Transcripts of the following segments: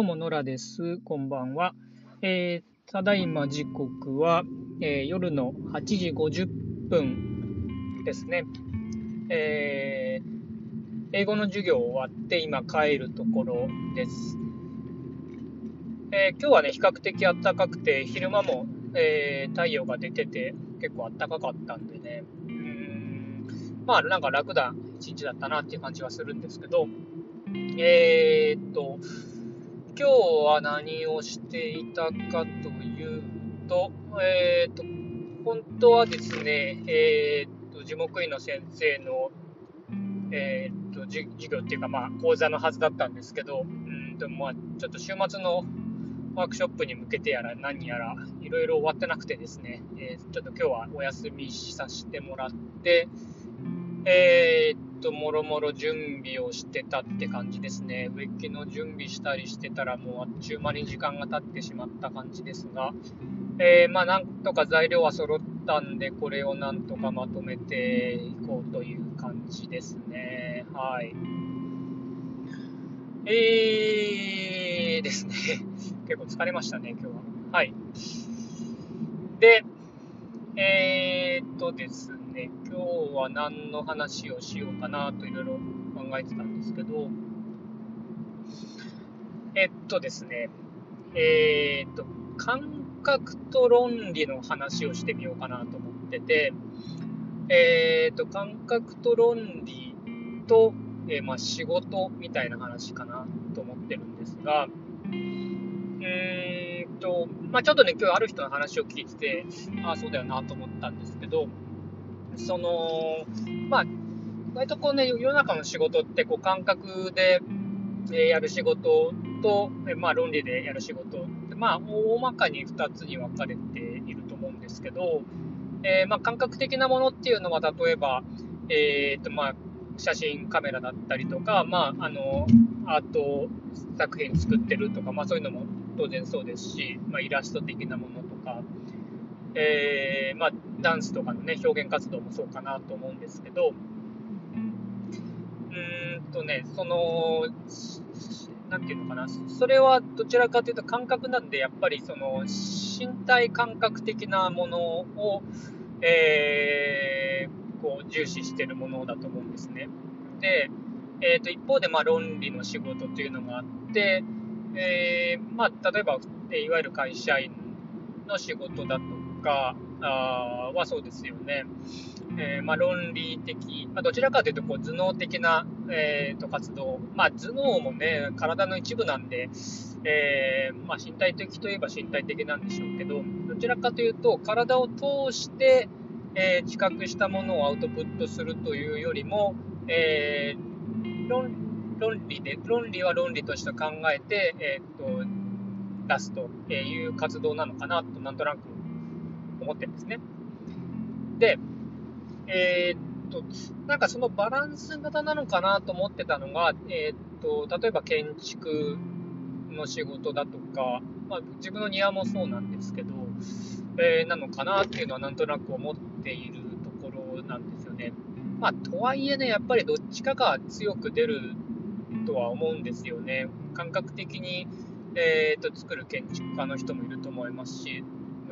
どうも、ノラです。こんばんは。えー、ただいま時刻は、えー、夜の8時50分ですね。えー、英語の授業終わって今帰るところです。え今日はね、比較的暖かくて、昼間も、え太陽が出てて結構暖かかったんでね。うん、まあなんか楽な一日だったなっていう感じはするんですけど、えー、っと、今日は何をしていたかというと、えー、と、本当はですね、えー、と、樹木医の先生の、えー、と、授業っていうか、まあ、講座のはずだったんですけど、うんと、まあ、ちょっと週末のワークショップに向けてやら何やらいろいろ終わってなくてですね、えー、ちょっと今日はお休みさせてもらって、えー、と、もろもろ準備をしてたって感じですね。植木の準備したりしてたら、もうあっちゅう間に時間が経ってしまった感じですが、えー、まあ、なんとか材料は揃ったんで、これをなんとかまとめていこうという感じですね。はい。えーですね。結構疲れましたね、今日は。はい。で、えー、っとですね、今日は何の話をしようかなといろいろ考えてたんですけど、えっとですね、えー、っと、感覚と論理の話をしてみようかなと思ってて、えー、っと、感覚と論理と、えー、まあ、仕事みたいな話かなと思ってるんですが、うーんと、まあ、ちょっとね、今日ある人の話を聞いてて、ああ、そうだよなと思ったんですけど、その、まあ、割とこうね、世の中の仕事ってこう感覚で、えやる仕事と、えまあ、論理でやる仕事まあ、大まかに2つに分かれていると思うんですけど、えー、まあ、感覚的なものっていうのは、例えば、えーとまあ、写真カメラだったりとか、まあ、あのアート作品作ってるとか、まあ、そういうのも当然そうですし、まあ、イラスト的なものえー、まあ、ダンスとかの、ね、表現活動もそうかなと思うんですけど、うんとね、その、なんていうのかな、それはどちらかというと感覚なんで、やっぱりその身体感覚的なものを、えー、こう重視しているものだと思うんですね。で、えー、と一方でまあ論理の仕事というのがあって、えー、まあ、例えば、いわゆる会社員の仕事だとかあはそうですよね。えー、まあ、論理的、まあ、どちらかというとこう頭脳的な、えー、と活動、まあ、頭脳もね、体の一部なんで、えー、まあ、身体的といえば身体的なんでしょうけど、どちらかというと、体を通して、え知覚したものをアウトプットするというよりも、え論論理で、論理は論理として考えて、えーと、出すという活動なのかなと、なんとなく思ってるんですね。で、えー、っと、なんかそのバランス型なのかなと思ってたのが、えー、っと、例えば建築の仕事だとか、まあ、自分の庭もそうなんですけど、えー、なのかなっていうのはなんとなく思っているところなんですよね。まあ、とはいえね、やっぱりどっちかが強く出るとは思うんですよね。感覚的に、えーと、作る建築家の人もいると思いますし、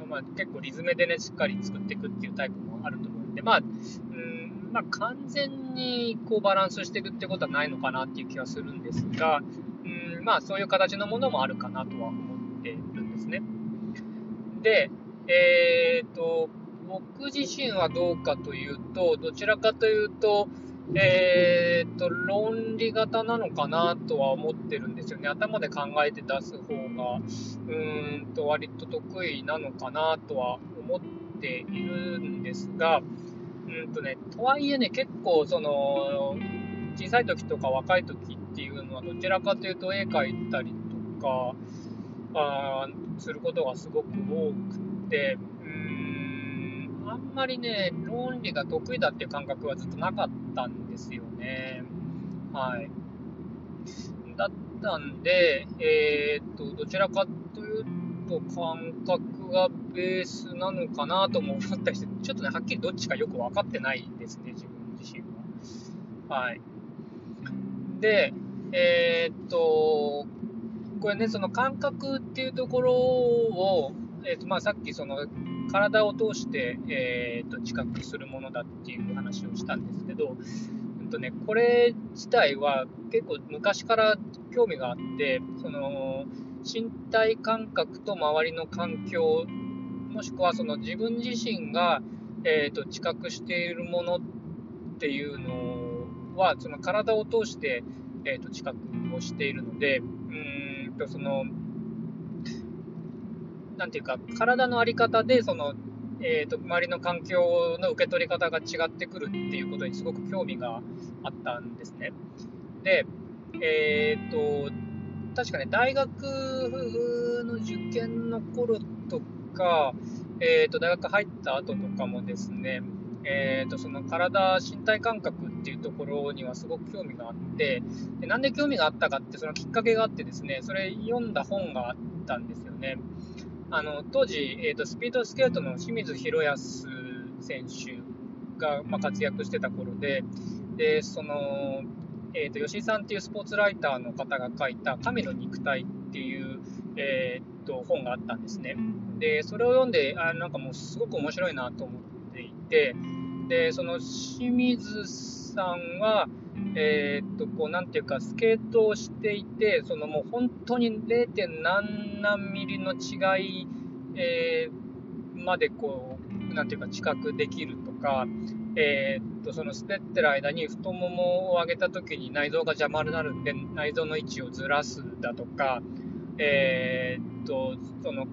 まあ、結構リズムでね、しっかり作っていくっていうタイプもあると思うんで、まあ、うんまあ、完全にこうバランスしていくってことはないのかなっていう気はするんですが、うんまあ、そういう形のものもあるかなとは思っているんですね。で、えっ、と、僕自身はどうかというと、どちらかというと、えー、っと、論理型なのかなとは思ってるんですよね。頭で考えて出す方が、うーんと、割と得意なのかなとは思っているんですが、うんとね、とはいえね、結構、その、小さい時とか若い時っていうのは、どちらかというと絵描いたりとか、あすることがすごく多くて、うんあんまりね、論理が得意だっていう感覚はずっとなかったんですよね。はい。だったんで、えー、っと、どちらかというと感覚がベースなのかなとも思ったりして、ちょっとね、はっきりどっちかよく分かってないですね、自分自身は。はい。で、えー、っと、これね、その感覚っていうところを、えーとまあ、さっきその体を通して、えーと、知覚するものだっていう話をしたんですけど、うんとね、これ自体は結構昔から興味があって、その身体感覚と周りの環境、もしくはその自分自身が、えーと、知覚しているものっていうのは、その体を通して、えーと、知覚をしているので、うんとそのなんていうか、体の在り方で、その、えーと、周りの環境の受け取り方が違ってくるっていうことにすごく興味があったんですね。で、え、ー、と、確かね、大学の受験の頃とか、えーと、大学入った後とかもですね、えーと、その体、身体感覚っていうところにはすごく興味があってで、なんで興味があったかって、そのきっかけがあってですね、それ読んだ本があったんですよね。あの当時、えーと、スピードスケートの清水宏保選手が、まあ、活躍してた頃で、でその、えーと、吉井さんっていうスポーツライターの方が書いた「神の肉体」っていう、えーと、本があったんですね。で、それを読んで、あなんかもうすごく面白いなと思っていて、でその清水さんは、えー、っと、こう、なんていうか、スケートをしていて、そのもう本当に 0. 何何ミリの違い、えー、までこう、なんていうか、知覚できるとか、えー、っと、その滑ってる間に太ももを上げた時に内臓が邪魔になるんで、内臓の位置をずらすだとか、えー、っと、その、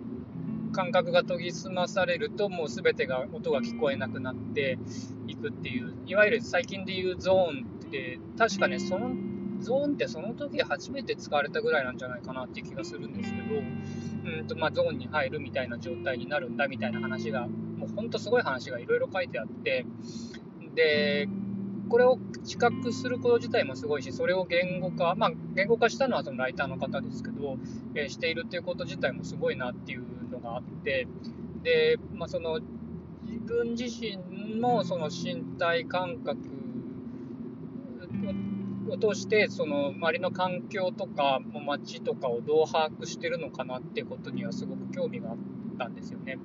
感覚が研ぎ澄まされるともう全てが音が聞こえなくなっていくっていういわゆる最近でいうゾーンで、確かね、そのゾーンってその時初めて使われたぐらいなんじゃないかなっていう気がするんですけど、うんとまあ、ゾーンに入るみたいな状態になるんだみたいな話が、もう本当すごい話がいろいろ書いてあって、で、これを知覚すること自体もすごいし、それを言語化、まあ、言語化したのはそのライターの方ですけど、えー、しているっていうこと自体もすごいなっていうのがあって、で、まあ、その自分自身のその身体感覚を通してその周りの環境とか街とかをどう把握してるのかなっていうことにはすごく興味があったんですよね。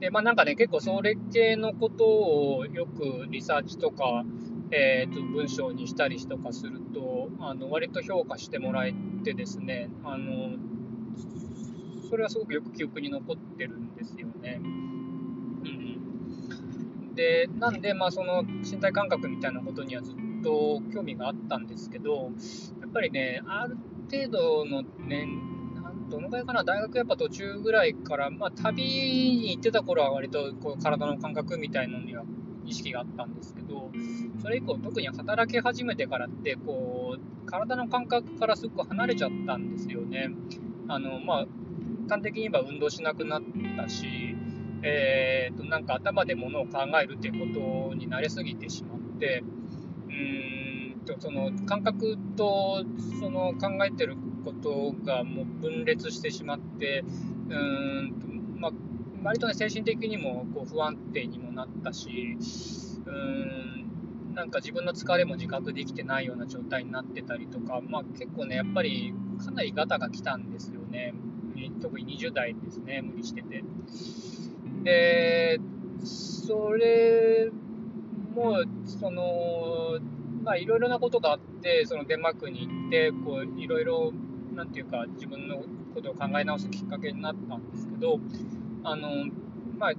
でまあ、なんかね結構それ系のことをよくリサーチとか、えー、と文章にしたりとかするとあの割と評価してもらえてですねあのそれはすごくよく記憶に残ってるんですよね。うん、でなんで、まあ、その身体感覚みたいなことにはずっと興味があったんですけど、やっぱりね、ある程度の年ね、どのぐらいかな、大学やっぱ途中ぐらいから、まあ、旅に行ってた頃は割とこう体の感覚みたいのには意識があったんですけど、それ以降、特に働き始めてからって、こう、体の感覚からすごく離れちゃったんですよね。あの、まあ、端的に言えば運動しなくなったし、えーと、なんか頭でものを考えるってことに慣れすぎてしまって、うんとその感覚とその考えてることがもう分裂してしまってうんと、まあ、割とね精神的にもこう不安定にもなったしうんなんか自分の疲れも自覚できてないような状態になってたりとか、まあ、結構ねやっぱりかなりガタが来たんですよね。特に20代ですね無理してて。でそれもそのまあいろいろなことがあってそのデンマークに行ってこういろいろなんていうか自分のことを考え直すきっかけになったんですけどあのまあ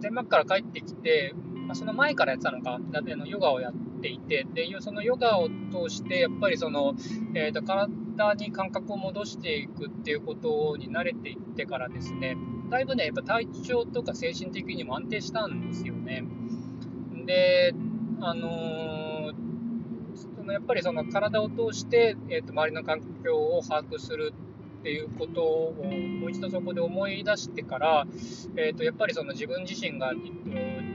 デンマークから帰ってきて、まあ、その前からやってたのかあのヨガをやっていてでそのヨガを通してやっぱりその、えーと、体に感覚を戻していくっていうことに慣れていってからですねだいぶねやっぱ体調とか精神的にも安定したんですよね。で、あのー、そのやっぱりその体を通して、えーと、周りの環境を把握するっていうことをもう一度そこで思い出してから、えーと、やっぱりその自分自身が、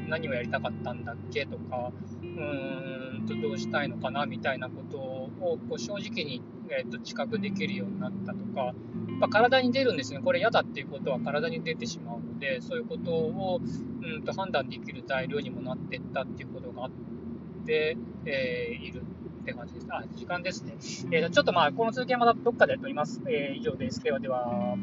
何をやりたかったんだっけとかうーんとどうしたいのかなみたいなことをこう正直に、えー、と知覚できるようになったとかぱ体に出るんですね、これ嫌だっていうことは体に出てしまうので、そういうことを、うん、と判断できる材料にもなっていったっていうことがあって、えー、いる。って感じです。あ、時間ですね。えー、ちょっとまあ、この続きはまたどっかで撮ります。えー、以上です。ではでは。